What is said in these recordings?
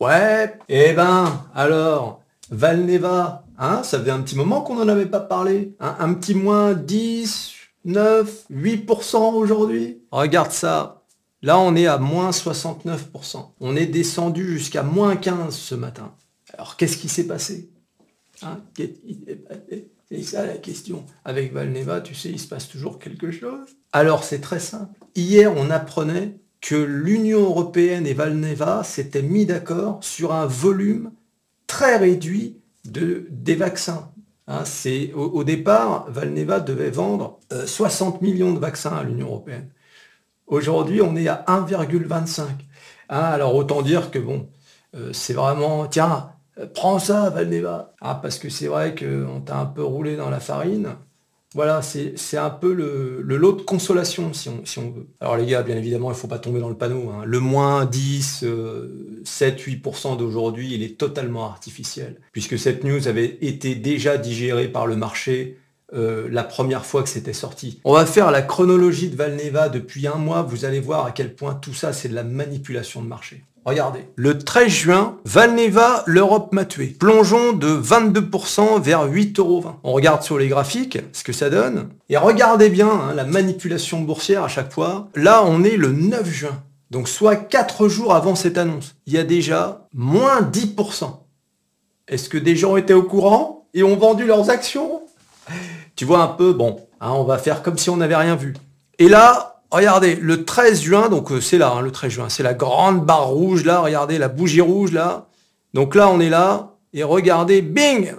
Ouais, eh ben, alors, Valneva, hein, ça faisait un petit moment qu'on n'en avait pas parlé. hein, un petit moins 10, 9, 8% aujourd'hui. Regarde ça. Là, on est à moins 69%. On est descendu jusqu'à moins 15 ce matin. Alors, qu'est-ce qui s'est passé? Hein, qu'est-ce qui s'est passé? C'est ça la question. Avec Valneva, tu sais, il se passe toujours quelque chose. Alors, c'est très simple. Hier, on apprenait que l'Union européenne et Valneva s'étaient mis d'accord sur un volume très réduit de, des vaccins. Hein, au, départ, Valneva devait vendre euh, 60 millions de vaccins à l'Union européenne. Aujourd'hui, on est à 1,25. Hein, alors autant dire que bon, euh, c'est vraiment, tiens, euh, prends ça, Valneva. Ah, parce que c'est vrai qu'on t'a un peu roulé dans la farine. Voilà, c'est un peu le, lot de consolation, si on, veut. Alors les gars, bien évidemment, il ne faut pas tomber dans le panneau. hein. Le moins 10, euh, 7, 8% d'aujourd'hui, il est totalement artificiel. Puisque cette news avait été déjà digérée par le marché euh, la première fois que c'était sorti. On va faire la chronologie de Valneva depuis un mois. Vous allez voir à quel point tout ça, c'est de la manipulation de marché. Regardez. Le 13 juin, Valneva, l'Europe m'a tué. Plongeons de 22% vers 8,20€. On regarde sur les graphiques ce que ça donne. Et regardez bien hein, la manipulation boursière à chaque fois. Là, on est le 9 juin. Donc soit 4 jours avant cette annonce. Il y a déjà moins 10%. Est-ce que des gens étaient au courant et ont vendu leurs actions? Tu vois un peu, bon, hein, on va faire comme si on n'avait rien vu. Et là, regardez, le 13 juin, donc euh, c'est là, hein, le 13 juin, c'est la grande barre rouge là, regardez, la bougie rouge là. Donc là, on est là, et regardez, bing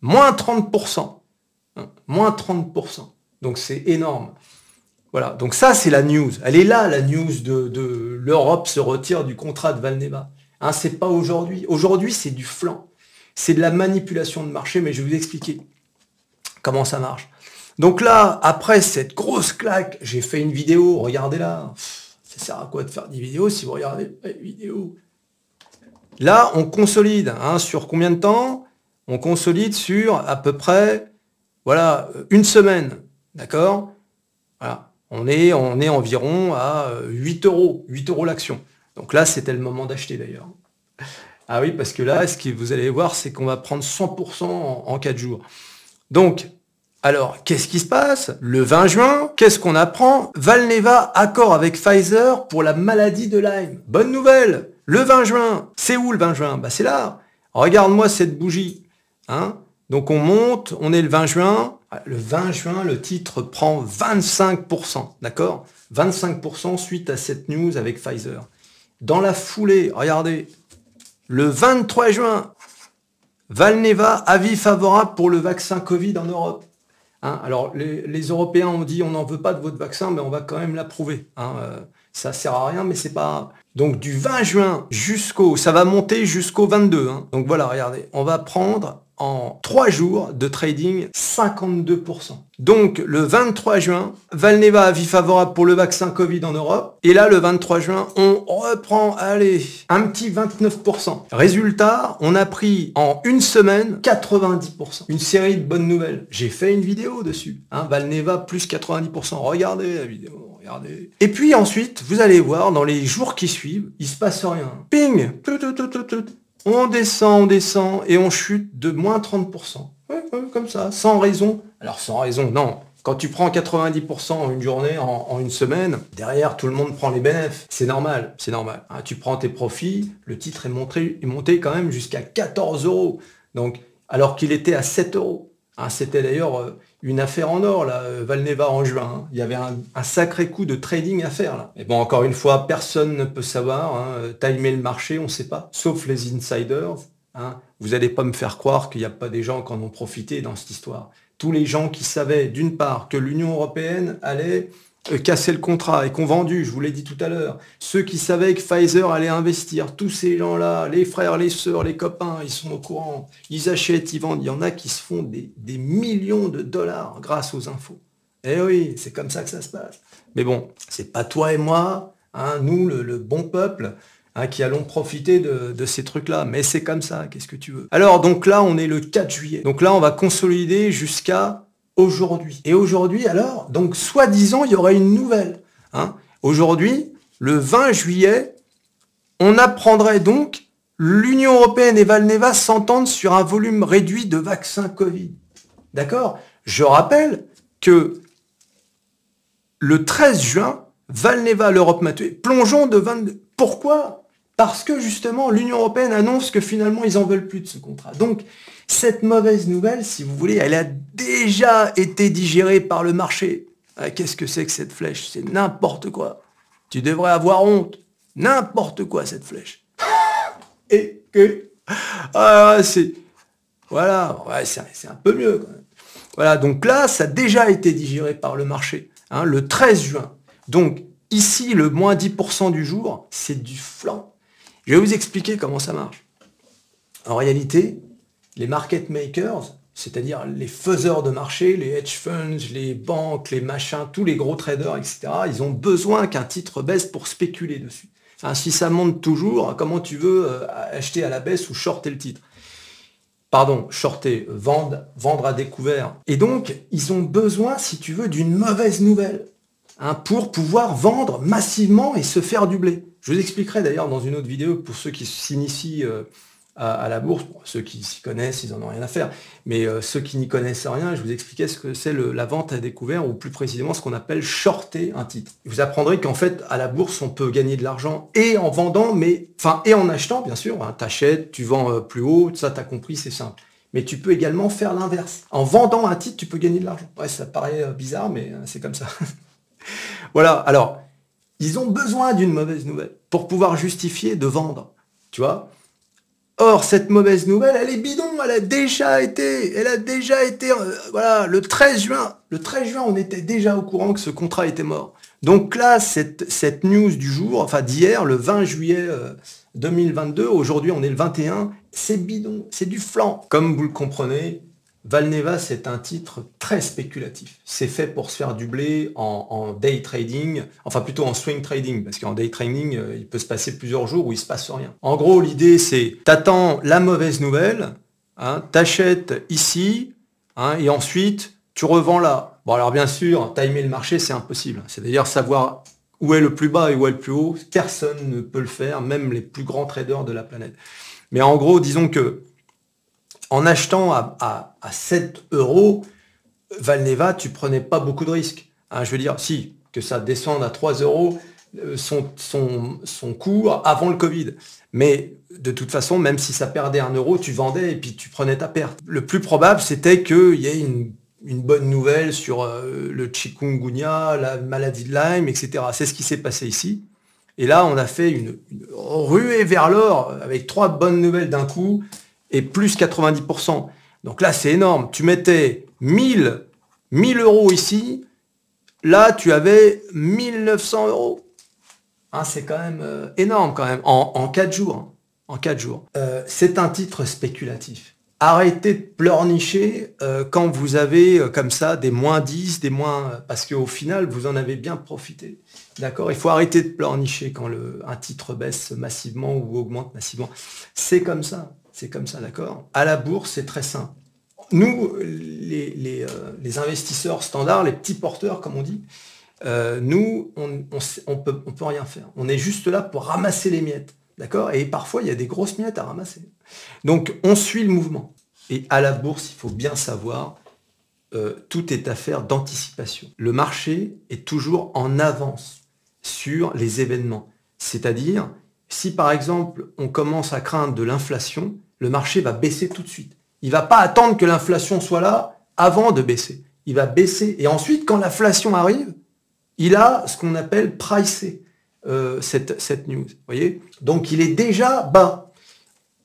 Moins 30%. Hein, moins 30%. Donc c'est énorme. Voilà, donc ça c'est la news. Elle est là, la news de, l'Europe se retire du contrat de Valneva. Hein, c'est pas aujourd'hui. Aujourd'hui, c'est du flanc. C'est de la manipulation de marché, mais je vais vous expliquer comment ça marche. Donc là, après cette grosse claque, j'ai fait une vidéo, regardez là. Ça sert à quoi de faire des vidéos si vous regardez les vidéos? Là, on consolide. Hein, sur combien de temps? On consolide sur à peu près, voilà, une semaine. D'accord? Voilà. On est, on est environ à 8 euros, 8 euros l'action. Donc là, c'était le moment d'acheter d'ailleurs. Ah oui, parce que là, ce que vous allez voir, c'est qu'on va prendre 100% en, en 4 jours. Donc, alors, qu'est-ce qui se passe Le 20 juin, qu'est-ce qu'on apprend? Valneva accord avec Pfizer pour la maladie de Lyme. Bonne nouvelle Le 20 juin, c'est où le 20 juin? Bah c'est là. Regarde-moi cette bougie. Hein Donc on monte, on est le 20 juin. Le 20 juin, le titre prend 25%, d'accord? 25% suite à cette news avec Pfizer. Dans la foulée, regardez, le 23 juin, Valneva, avis favorable pour le vaccin Covid en Europe. Hein, alors, les, Européens ont dit on n'en veut pas de votre vaccin, mais on va quand même l'approuver. Hein, euh, ça sert à rien, mais c'est pas. Donc du 20 juin jusqu'au, ça va monter jusqu'au 22. Hein. Donc voilà, regardez, on va prendre en 3 jours de trading 52%. Donc le 23 juin, Valneva avis favorable pour le vaccin Covid en Europe. Et là, le 23 juin, on reprend, allez, un petit 29%. Résultat, on a pris en une semaine 90%. Une série de bonnes nouvelles. J'ai fait une vidéo dessus. Hein, Valneva plus 90%. Regardez la vidéo. Regardez. Et puis ensuite, vous allez voir, dans les jours qui suivent, il se passe rien. Ping On descend, on descend, et on chute de moins 30%. Ouais, comme ça, sans raison. Alors sans raison, non. Quand tu prends 90% en une journée, en, une semaine, derrière tout le monde prend les bénéfices. C'est normal, c'est normal. Hein, tu prends tes profits, le titre est monté, est monté quand même jusqu'à 14 euros. Donc, alors qu'il était à 7 euros. Hein, C'était d'ailleurs euh, une affaire en or, là, Valneva en juin. Hein. Il y avait un, sacré coup de trading à faire, là. Et bon, encore une fois, personne ne peut savoir. Hein, timer le marché, on ne sait pas. Sauf les insiders. Hein. Vous n'allez pas me faire croire qu'il n'y a pas des gens qui en ont profité dans cette histoire. Tous les gens qui savaient, d'une part, que l'Union européenne allait casser le contrat et qu'on vendu, je vous l'ai dit tout à l'heure, ceux qui savaient que Pfizer allait investir, tous ces gens-là, les frères, les sœurs, les copains, ils sont au courant, ils achètent, ils vendent, il y en a qui se font des, millions de dollars grâce aux infos. Eh oui, c'est comme ça que ça se passe. Mais bon, c'est pas toi et moi, hein, nous, le, le bon peuple, Hein, qui allons profiter de, de ces trucs-là. Mais c'est comme ça, qu'est-ce que tu veux? Alors, donc là, on est le 4 juillet. Donc là, on va consolider jusqu'à aujourd'hui. Et aujourd'hui, alors, donc, soi-disant, il y aurait une nouvelle. Hein. Aujourd'hui, le 20 juillet, on apprendrait donc l'Union européenne et Valneva s'entendent sur un volume réduit de vaccins Covid. D'accord? Je rappelle que le 13 juin, Valneva, l'Europe m'a tué. Plongeons de 22. Pourquoi? Parce que justement, l'Union européenne annonce que finalement, ils en veulent plus de ce contrat. Donc, cette mauvaise nouvelle, si vous voulez, elle a déjà été digérée par le marché. Ah, qu'est-ce que c'est que cette flèche? C'est n'importe quoi. Tu devrais avoir honte. N'importe quoi, cette flèche. Et que... Ah, c'est... Voilà, c'est un peu mieux. Quand même. Voilà, donc là, ça a déjà été digéré par le marché, hein, le 13 juin. Donc ici, le moins 10% du jour, c'est du flanc. Je vais vous expliquer comment ça marche. En réalité, les market makers, c'est-à-dire les faiseurs de marché, les hedge funds, les banques, les machins, tous les gros traders, etc., ils ont besoin qu'un titre baisse pour spéculer dessus. si ça monte toujours, comment tu veux euh, acheter à la baisse ou shorter le titre? Pardon, shorter, vendre, vendre à découvert. Et donc, ils ont besoin, si tu veux, d'une mauvaise nouvelle hein, pour pouvoir vendre massivement et se faire du blé. Je vous expliquerai d'ailleurs dans une autre vidéo pour ceux qui s'initient euh, à, la bourse. ceux qui s'y connaissent, ils n'en ont rien à faire. Mais euh, ceux qui n'y connaissent rien, je vous expliquais ce que c'est la vente à découvert, ou plus précisément ce qu'on appelle shorter un titre. Vous apprendrez qu'en fait, à la bourse, on peut gagner de l'argent et en vendant, mais enfin et en achetant, bien sûr. Hein, T'achètes, tu vends euh, plus haut, ça t'as compris, c'est simple. Mais tu peux également faire l'inverse. En vendant un titre, tu peux gagner de l'argent. Ouais, ça paraît bizarre, mais c'est comme ça. voilà. Alors, ils ont besoin d'une mauvaise nouvelle pour pouvoir justifier de vendre. Tu vois Or, cette mauvaise nouvelle, elle est bidon, elle a déjà été, elle a déjà été, euh, voilà, le 13 juin, le 13 juin, on était déjà au courant que ce contrat était mort. Donc là, cette, news du jour, enfin d'hier, le 20 juillet 2022, euh, aujourd'hui on est le 21, c'est bidon, c'est du flanc. Comme vous le comprenez, Valneva, c'est un titre très spéculatif. C'est fait pour se faire du blé en, day trading, enfin plutôt en swing trading, parce qu'en day trading, euh, il peut se passer plusieurs jours où il se passe rien. En gros, l'idée, c'est t'attends la mauvaise nouvelle, hein, t'achètes ici, hein, et ensuite tu revends là. Bon, alors bien sûr, timer le marché, c'est impossible. C'est-à-dire savoir où est le plus bas et où est le plus haut. Personne ne peut le faire, même les plus grands traders de la planète. Mais en gros, disons que en achetant à, 7 euros, Valneva, tu prenais pas beaucoup de risques. Hein, je veux dire, si, que ça descende à 3 euros, euh, son, son, avant le Covid. Mais de toute façon, même si ça perdait un euro, tu vendais et puis tu prenais ta perte. Le plus probable, c'était qu'il y ait une, bonne nouvelle sur euh, le chikungunya, la maladie de Lyme, etc. C'est ce qui s'est passé ici. Et là, on a fait une ruée vers l'or avec trois bonnes nouvelles d'un coup et plus 90%. Donc là, c'est énorme. Tu mettais 1000, 1000 euros ici, là, tu avais 1900 euros. Hein, c'est quand même euh, énorme quand même, en, en 4 jours. Hein. en 4 jours. Euh, c'est un titre spéculatif. Arrêtez de pleurnicher euh, quand vous avez comme ça des moins 10, des moins... Parce qu'au final, vous en avez bien profité. D'accord? Il faut arrêter de pleurnicher quand le, un titre baisse massivement ou augmente massivement. C'est comme ça. C'est comme ça, d'accord? À la bourse, c'est très simple. Nous, les, euh, investisseurs standards, les petits porteurs, comme on dit, euh, nous, on ne peut, on peut rien faire. On est juste là pour ramasser les miettes. D'accord? Et parfois, il y a des grosses miettes à ramasser. Donc, on suit le mouvement. Et à la bourse, il faut bien savoir, euh, tout est affaire d'anticipation. Le marché est toujours en avance sur les événements. C'est-à-dire, si par exemple, on commence à craindre de l'inflation, le marché va baisser tout de suite. Il va pas attendre que l'inflation soit là avant de baisser. Il va baisser. Et ensuite, quand l'inflation arrive, il a ce qu'on appelle pricé euh, cette, news. Donc il est déjà bas.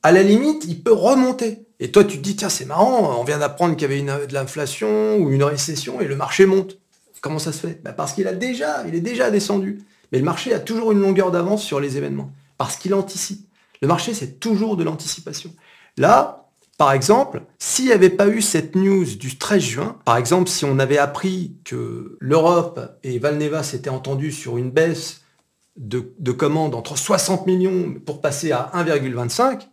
À la limite, il peut remonter. Et toi, tu te dis, tiens, c'est marrant, on vient d'apprendre qu'il y avait de l'inflation ou une récession et le marché monte. Comment ça se fait? Bah, Parce qu'il a est déjà descendu. Mais le marché a toujours une longueur d'avance sur les événements. Parce qu'il anticipe. Le marché, c'est toujours de l'anticipation. Là, par exemple, s'il n'y avait pas eu cette news du 13 juin, par exemple, si on avait appris que l'Europe et Valneva s'étaient entendus sur une baisse de, commandes entre 60 millions pour passer à 1,25,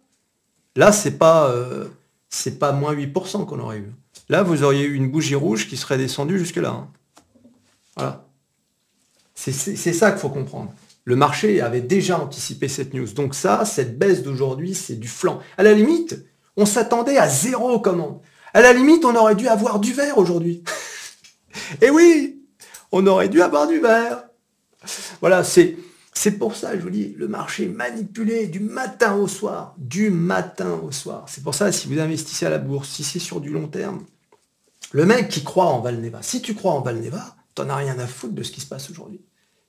là, c'est pas, euh, c'est pas moins 8% qu'on aurait eu. Là, vous auriez eu une bougie rouge qui serait descendue jusque-là. Hein. Voilà. C'est ça qu'il faut comprendre. Le marché avait déjà anticipé cette news. Donc ça, cette baisse d'aujourd'hui, c'est du flanc. À la limite, on s'attendait à zéro commande. À la limite, on aurait dû avoir du vert aujourd'hui. Et oui, on aurait dû avoir du vert. Voilà, c'est, pour ça, je vous dis, le marché manipulé du matin au soir. Du matin au soir. C'est pour ça, si vous investissez à la bourse, si c'est sur du long terme, le mec qui croit en Valneva, si tu crois en Valneva, t'en as rien à foutre de ce qui se passe aujourd'hui.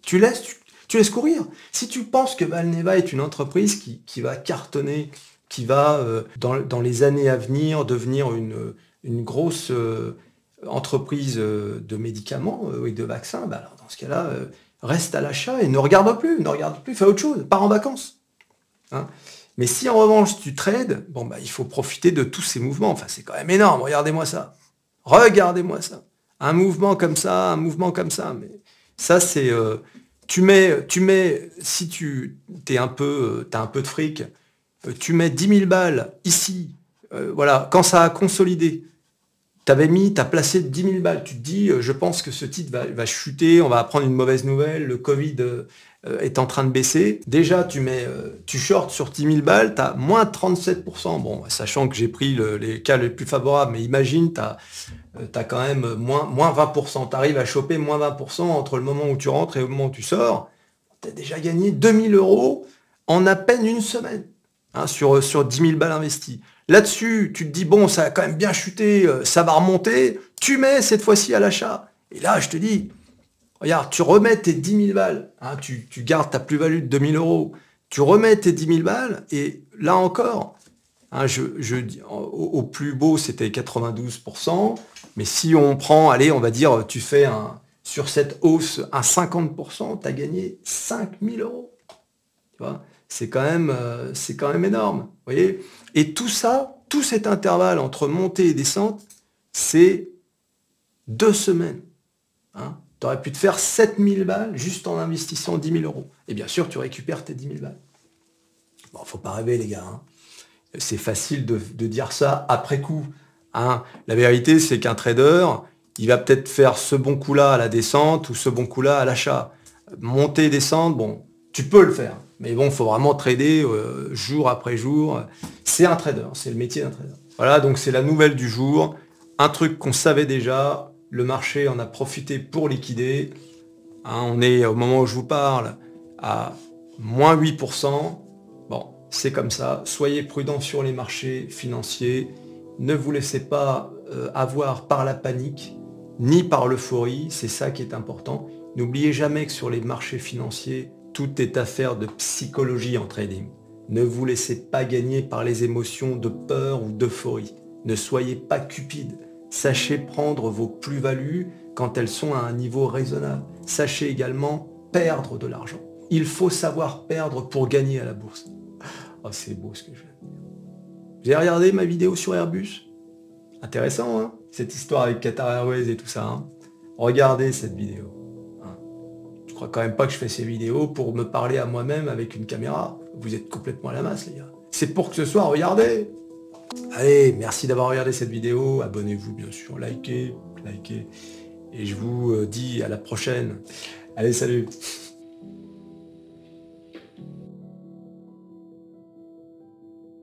Tu laisses, laisses courir. Si tu penses que Valneva est une entreprise qui, va cartonner, qui va, euh, dans, les années à venir, devenir une, une grosse euh, entreprise euh, de médicaments et de vaccins, bah alors dans ce cas-là, reste à l'achat et ne regarde plus, ne regarde plus, fais autre chose, pars en vacances. Hein. Mais si en revanche tu trades, bon bah il faut profiter de tous ces mouvements. Enfin c'est quand même énorme, regardez-moi ça. Regardez-moi ça. Un mouvement comme ça, un mouvement comme ça. Mais ça c'est. Tu mets, si tu es un peu, as un peu de fric, euh, tu mets 10 000 balles ici, euh, voilà, quand ça a consolidé, tu avais mis, tu as placé 10 000 balles, tu te dis, euh, je pense que ce titre va, chuter, on va apprendre une mauvaise nouvelle, le Covid est en train de baisser. Déjà, tu mets, tu sur 10 000 balles, tu as moins 37%. Bon, sachant que j'ai pris les cas les plus favorables, mais imagine, tu as, quand même moins, moins 20%. Tu arrives à choper moins 20% entre le moment où tu rentres et le moment où tu sors. Tu as déjà gagné 2000 euros en à peine une semaine. Hein, sur, sur 10 000 balles investies. Là-dessus, tu te dis, bon, ça a quand même bien chuté, euh, ça va remonter, tu mets cette fois-ci à l'achat. Et là, je te dis, regarde, tu remets tes 10 000 balles, hein, tu, gardes ta plus-value de 2000 euros, tu remets tes 10 000 balles, et là encore, hein, au, plus beau, c'était 92%, mais si on prend, allez, on va dire, tu fais un, sur cette hausse un 50%, tu as gagné 5000 euros. Tu vois? C'est quand, même, euh, c'est quand même énorme. Voyez et tout ça, tout cet intervalle entre montée et descente, c'est deux semaines. Hein tu aurais pu te faire 7000 balles juste en investissant 10 000 euros. Et bien sûr, tu récupères tes 10 000 balles. Bon, faut pas rêver, les gars. Hein. C'est facile de, dire ça après coup. Hein. La vérité, c'est qu'un trader, il va peut-être faire ce bon coup-là à la descente ou ce bon coup-là à l'achat. Monter, descendre, bon, tu peux le faire. Mais bon, il faut vraiment trader euh, jour après jour. C'est un trader, c'est le métier d'un trader. Voilà, donc c'est la nouvelle du jour. Un truc qu'on savait déjà, le marché en a profité pour liquider. Hein, on est au moment où je vous parle à moins 8%. Bon, c'est comme ça. Soyez prudents sur les marchés financiers. Ne vous laissez pas euh, avoir par la panique, ni par l'euphorie. C'est ça qui est important. N'oubliez jamais que sur les marchés financiers, tout est affaire de psychologie en trading. Ne vous laissez pas gagner par les émotions de peur ou d'euphorie. Ne soyez pas cupide. Sachez prendre vos plus-values quand elles sont à un niveau raisonnable. Sachez également perdre de l'argent. Il faut savoir perdre pour gagner à la bourse. Oh, c'est beau ce que je. Vous avez regardé ma vidéo sur Airbus? Intéressant, hein? Cette histoire avec Qatar Airways et tout ça. Hein? Regardez cette vidéo quand même pas que je fais ces vidéos pour me parler à moi-même avec une caméra. Vous êtes complètement à la masse, les gars. C'est pour que ce soit regardez. Allez, merci d'avoir regardé cette vidéo. Abonnez-vous, bien sûr. Likez, likez. Et je vous euh, dis à la prochaine. Allez, salut